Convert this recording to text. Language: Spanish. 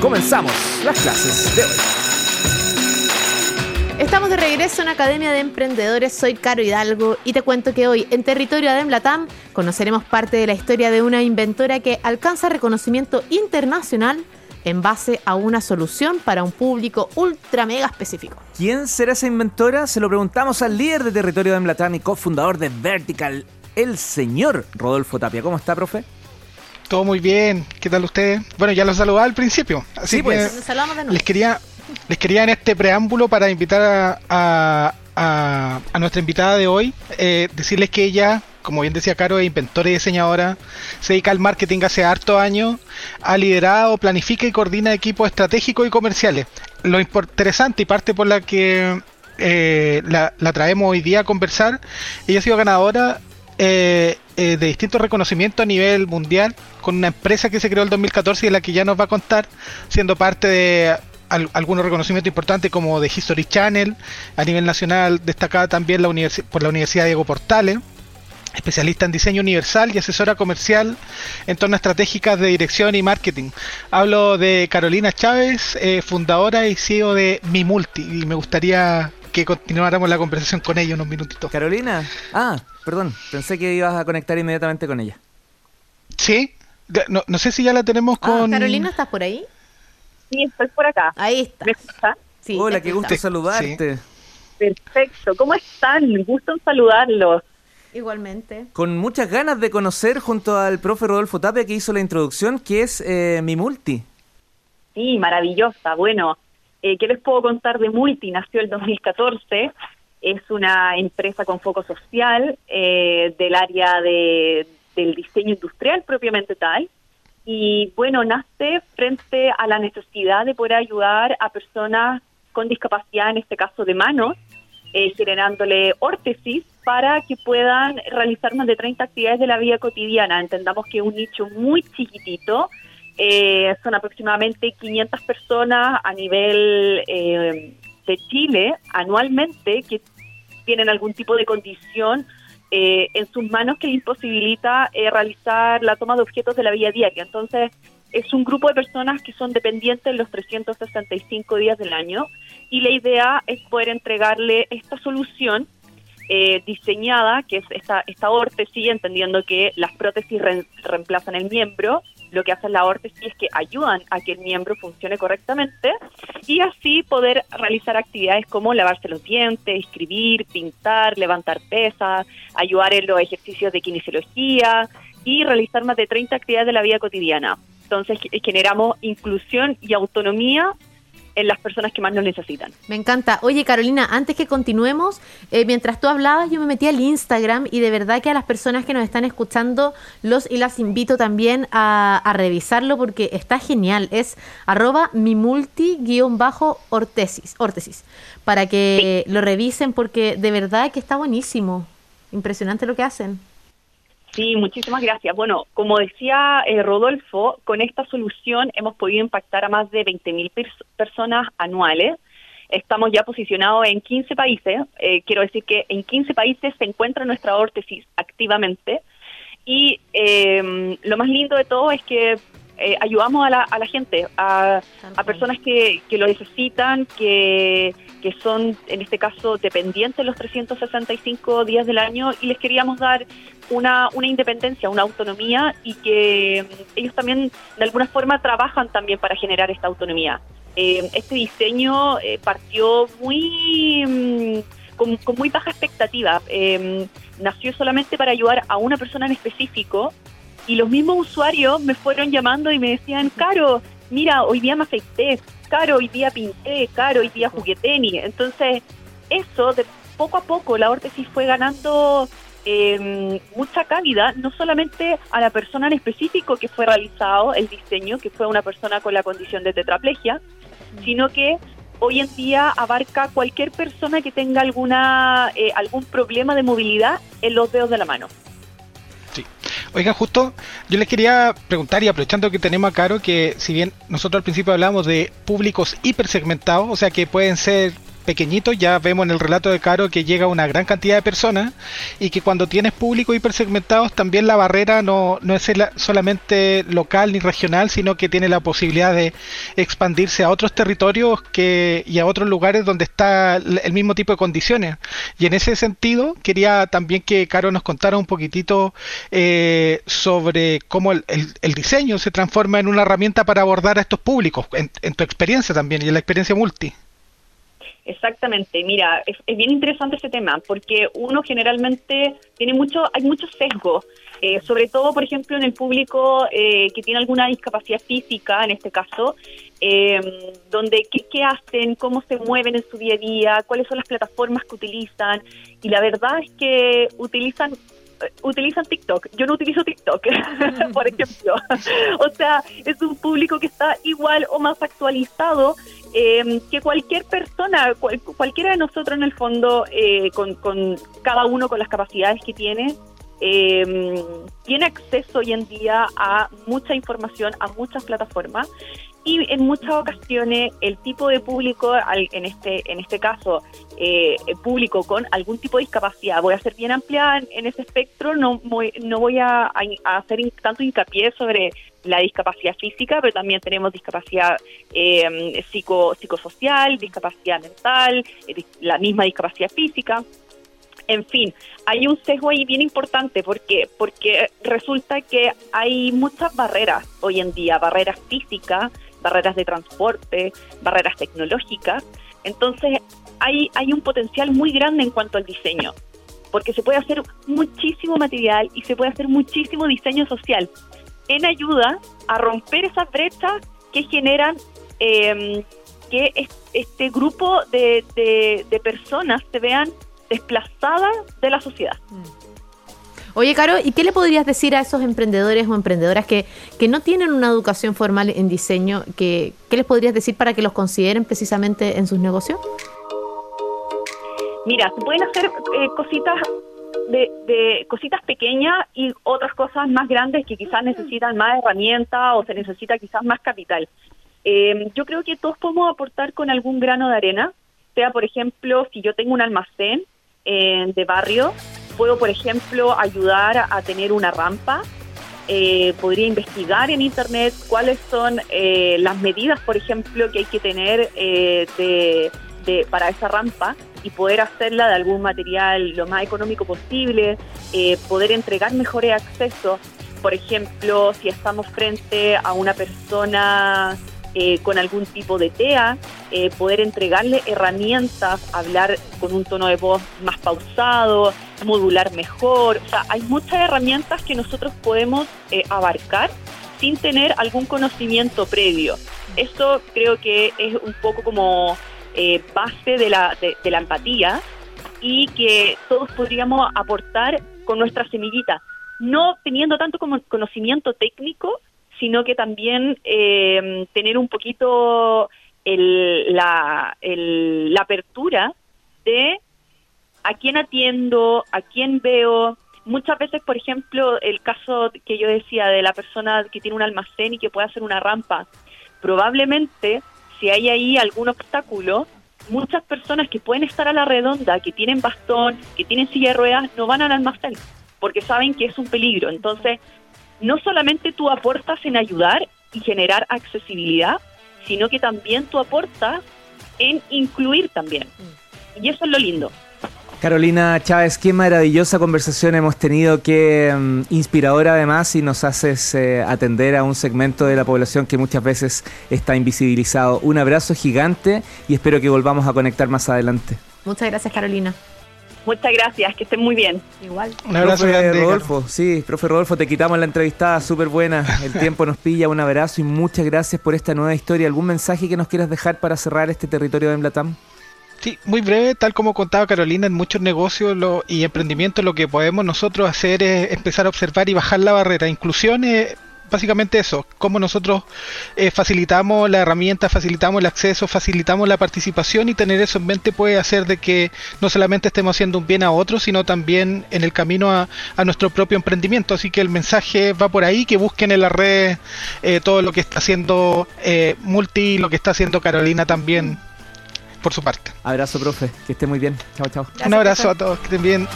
comenzamos las clases de hoy. Estamos de regreso en Academia de Emprendedores, soy Caro Hidalgo y te cuento que hoy en territorio de Latam conoceremos parte de la historia de una inventora que alcanza reconocimiento internacional en base a una solución para un público ultra mega específico. ¿Quién será esa inventora? Se lo preguntamos al líder de territorio de Emblatam y cofundador de Vertical, el señor Rodolfo Tapia. ¿Cómo está, profe? Todo muy bien. ¿Qué tal ustedes? Bueno, ya los saludaba al principio. Así Sí, que pues. les quería, les quería en este preámbulo para invitar a, a- a nuestra invitada de hoy, eh, decirles que ella, como bien decía Caro, es inventora y diseñadora, se dedica al marketing hace harto años, ha liderado, planifica y coordina equipos estratégicos y comerciales. Lo interesante y parte por la que eh, la, la traemos hoy día a conversar, ella ha sido ganadora eh, eh, de distintos reconocimientos a nivel mundial con una empresa que se creó en el 2014 y de la que ya nos va a contar, siendo parte de al- algunos reconocimientos importantes como de History Channel, a nivel nacional destacada también la por la Universidad Diego Portales, especialista en diseño universal y asesora comercial en torno a estratégicas de dirección y marketing. Hablo de Carolina Chávez, eh, fundadora y CEO de Mi Multi, y me gustaría que continuáramos la conversación con ella unos minutitos. Carolina. Ah, perdón, pensé que ibas a conectar inmediatamente con ella. Sí, no, no sé si ya la tenemos Ah, con... Carolina, ¿estás por ahí? Sí, estoy por acá. Ahí está. ¿Me escucha? Sí, Hola, qué gusto saludarte. Perfecto. ¿Cómo están? Gusto en saludarlos. Igualmente. Con muchas ganas de conocer junto al profe Rodolfo Tapia que hizo la introducción, que es eh, mi multi. Sí, maravillosa. Bueno, eh, ¿qué les puedo contar de Multi? Nació el 2014. Es una empresa con foco social eh, del área de, del diseño industrial propiamente tal. Y bueno, nace frente a la necesidad de poder ayudar a personas con discapacidad, en este caso de manos, eh, generándole órtesis para que puedan realizar más de 30 actividades de la vida cotidiana. Entendamos que es un nicho muy chiquitito, eh, son aproximadamente 500 personas a nivel eh, de Chile anualmente que tienen algún tipo de condición eh, en sus manos que imposibilita eh, realizar la toma de objetos de la vida diaria. Entonces, es un grupo de personas que son dependientes los 365 días del año y la idea es poder entregarle esta solución eh, diseñada, que es esta, esta órtesis, entendiendo que las prótesis re- reemplazan el miembro, lo que hace la órtesis es que ayudan a que el miembro funcione correctamente y así poder realizar actividades como lavarse los dientes, escribir, pintar, levantar pesas, ayudar en los ejercicios de kinesiología y realizar más de 30 actividades de la vida cotidiana. Entonces ge- generamos inclusión y autonomía en las personas que más lo necesitan. Me encanta. Oye, Carolina, antes que continuemos, eh, mientras tú hablabas, yo me metí al Instagram y de verdad que a las personas que nos están escuchando, los y las invito también a, a revisarlo porque está genial. Es arroba mi multi-ortesis, órtesis, para que lo revisen porque de verdad que está buenísimo. Impresionante lo que hacen. Sí, muchísimas gracias. Bueno, como decía eh, Rodolfo, con esta solución hemos podido impactar a más de 20.000 pers- personas anuales. Estamos ya posicionados en 15 países. Eh, quiero decir que en 15 países se encuentra nuestra órtesis activamente. Y eh, lo más lindo de todo es que eh, ayudamos a la, a la gente, a, a personas que, que lo necesitan, que, que son en este caso dependientes los 365 días del año y les queríamos dar una, una independencia, una autonomía y que mm, ellos también de alguna forma trabajan también para generar esta autonomía. Eh, este diseño eh, partió muy mm, con, con muy baja expectativa. Eh, nació solamente para ayudar a una persona en específico y los mismos usuarios me fueron llamando y me decían, Caro, mira, hoy día me afeité, Caro, hoy día pinté, Caro, hoy día jugué tenis. Entonces, eso, de poco a poco, la órtesis fue ganando eh, mucha cabida, no solamente a la persona en específico que fue realizado el diseño, que fue una persona con la condición de tetraplegia, sino que hoy en día abarca cualquier persona que tenga alguna eh, algún problema de movilidad en los dedos de la mano. Sí. Oiga, justo yo les quería preguntar y aprovechando que tenemos a Caro, que si bien nosotros al principio hablamos de públicos hipersegmentados, o sea que pueden ser pequeñitos, ya vemos en el relato de Caro que llega una gran cantidad de personas y que cuando tienes público hipersegmentados también la barrera no, no es solamente local ni regional, sino que tiene la posibilidad de expandirse a otros territorios que, y a otros lugares donde está el mismo tipo de condiciones. Y en ese sentido, quería también que Caro nos contara un poquitito eh, sobre cómo el, diseño se transforma en una herramienta para abordar a estos públicos, en, tu experiencia también y en la experiencia multi. Exactamente, mira, es, bien interesante ese tema porque uno generalmente tiene mucho, hay muchos sesgos, eh, sobre todo, por ejemplo, en el público eh, que tiene alguna discapacidad física, en este caso, eh, donde qué, qué hacen, cómo se mueven en su día a día, cuáles son las plataformas que utilizan, y la verdad es que utilizan utilizan TikTok. Yo no utilizo TikTok, por ejemplo. o sea, es un público que está igual o más actualizado eh, que cualquier persona, cualquiera de nosotros en el fondo, eh, con, con, cada uno con las capacidades que tiene, eh, tiene acceso hoy en día a mucha información, a muchas plataformas y en muchas ocasiones el tipo de público, en este en este caso, eh, público con algún tipo de discapacidad, voy a ser bien amplia en, ese espectro, no no voy a, hacer tanto hincapié sobre la discapacidad física, pero también tenemos discapacidad eh, psico, psicosocial, discapacidad mental, eh, la misma discapacidad física. En fin, hay un sesgo ahí bien importante porque porque resulta que hay muchas barreras hoy en día, barreras físicas, barreras de transporte, barreras tecnológicas. Entonces, hay, hay un potencial muy grande en cuanto al diseño, porque se puede hacer muchísimo material y se puede hacer muchísimo diseño social en ayuda a romper esas brechas que generan em, que este grupo de, de, personas se vean desplazadas de la sociedad. Mm. Oye, Caro, ¿y qué le podrías decir a esos emprendedores o emprendedoras que, que no tienen una educación formal en diseño? Que, ¿Qué les podrías decir para que los consideren precisamente en sus negocios? Mira, se pueden hacer eh, cositas de, cositas pequeñas y otras cosas más grandes que quizás necesitan más herramientas o se necesita quizás más capital. Eh, yo creo que todos podemos aportar con algún grano de arena, sea por ejemplo, si yo tengo un almacén eh, de barrio, puedo, por ejemplo, ayudar a tener una rampa. Eh, podría investigar en Internet cuáles son eh, las medidas, por ejemplo, que hay que tener eh, de, para esa rampa y poder hacerla de algún material lo más económico posible, poder entregar mejores accesos. Por ejemplo, si estamos frente a una persona eh, con algún tipo de TEA, eh, poder entregarle herramientas, hablar con un tono de voz más pausado, modular mejor. O sea, hay muchas herramientas que nosotros podemos eh, abarcar sin tener algún conocimiento previo. Esto creo que es un poco como base de la, de la empatía y que todos podríamos aportar con nuestra semillita, no teniendo tanto como conocimiento técnico, sino que también eh, tener un poquito la, la apertura de a quién atiendo, a quién veo. Muchas veces, por ejemplo, el caso que yo decía de la persona que tiene un almacén y que puede hacer una rampa, probablemente si hay ahí algún obstáculo, muchas personas que pueden estar a la redonda, que tienen bastón, que tienen silla de ruedas, no van al almacén porque saben que es un peligro. Entonces, no solamente tú aportas en ayudar y generar accesibilidad, sino que también tú aportas en incluir también. Y eso es lo lindo. Carolina Chávez, qué maravillosa conversación hemos tenido, qué mm, inspiradora además y nos haces eh, atender a un segmento de la población que muchas veces está invisibilizado. Un abrazo gigante y espero que volvamos a conectar más adelante. Muchas gracias Carolina. Muchas gracias, que estén muy bien. Igual. Un abrazo profe Rodolfo, sí, profe Rodolfo, te quitamos la entrevistada, súper buena. El tiempo nos pilla, un abrazo y muchas gracias por esta nueva historia. ¿Algún mensaje que nos quieras dejar para cerrar este territorio de Emblatam? Sí, muy breve, tal como contaba Carolina, en muchos negocios y emprendimientos lo que podemos nosotros hacer es empezar a observar y bajar la barrera. Inclusión es básicamente eso, cómo nosotros eh, facilitamos la herramienta, facilitamos el acceso, facilitamos la participación y tener eso en mente puede hacer de que no solamente estemos haciendo un bien a otros, sino también en el camino a, nuestro propio emprendimiento. Así que el mensaje va por ahí, que busquen en la red eh, todo lo que está haciendo eh, Multi, lo que está haciendo Carolina también por su parte. Abrazo, profe. Que esté muy bien. Chao, chao. Un abrazo profe. a todos, que estén bien.